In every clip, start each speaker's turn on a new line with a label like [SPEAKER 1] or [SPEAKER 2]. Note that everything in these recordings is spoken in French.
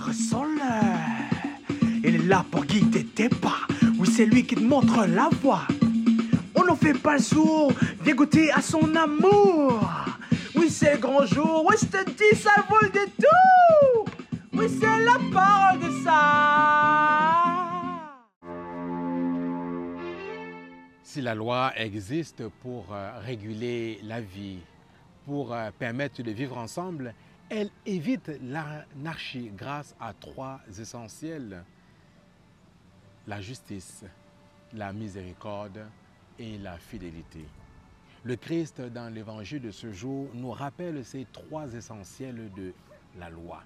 [SPEAKER 1] ressens-le. Il est là pour guider tes pas. Oui, c'est lui qui te montre la voie. On n'en fait pas le sourd, viens goûter à son amour. Oui, c'est grand jour, oui, je te dis, ça vaut le détour. Oui, c'est la parole de ça.
[SPEAKER 2] Si la loi existe pour euh, réguler la vie, pour euh, permettre de vivre ensemble, elle évite l'anarchie grâce à trois essentiels. La justice, la miséricorde et la fidélité. Le Christ, dans l'évangile de ce jour, nous rappelle ces trois essentiels de la loi.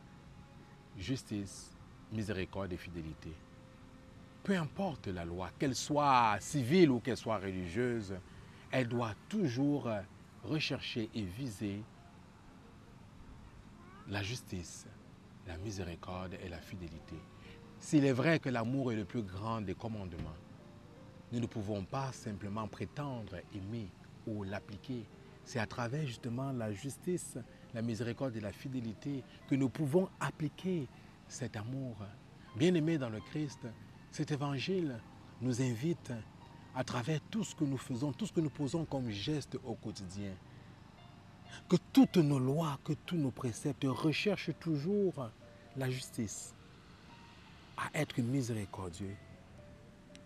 [SPEAKER 2] Justice, miséricorde et fidélité peu importe la loi, qu'elle soit civile ou qu'elle soit religieuse, elle doit toujours rechercher et viser la justice, la miséricorde et la fidélité. S'il est vrai que l'amour est le plus grand des commandements, nous ne pouvons pas simplement prétendre aimer ou l'appliquer. C'est à travers justement la justice, la miséricorde et la fidélité que nous pouvons appliquer cet amour. Bien aimé dans le Christ, cet évangile nous invite à travers tout ce que nous faisons, tout ce que nous posons comme geste au quotidien, que toutes nos lois, que tous nos préceptes recherchent toujours la justice, à être miséricordieux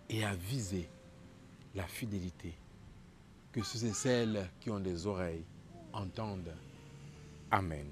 [SPEAKER 2] et à viser la fidélité. Que ceux et celles qui ont des oreilles entendent. Amen.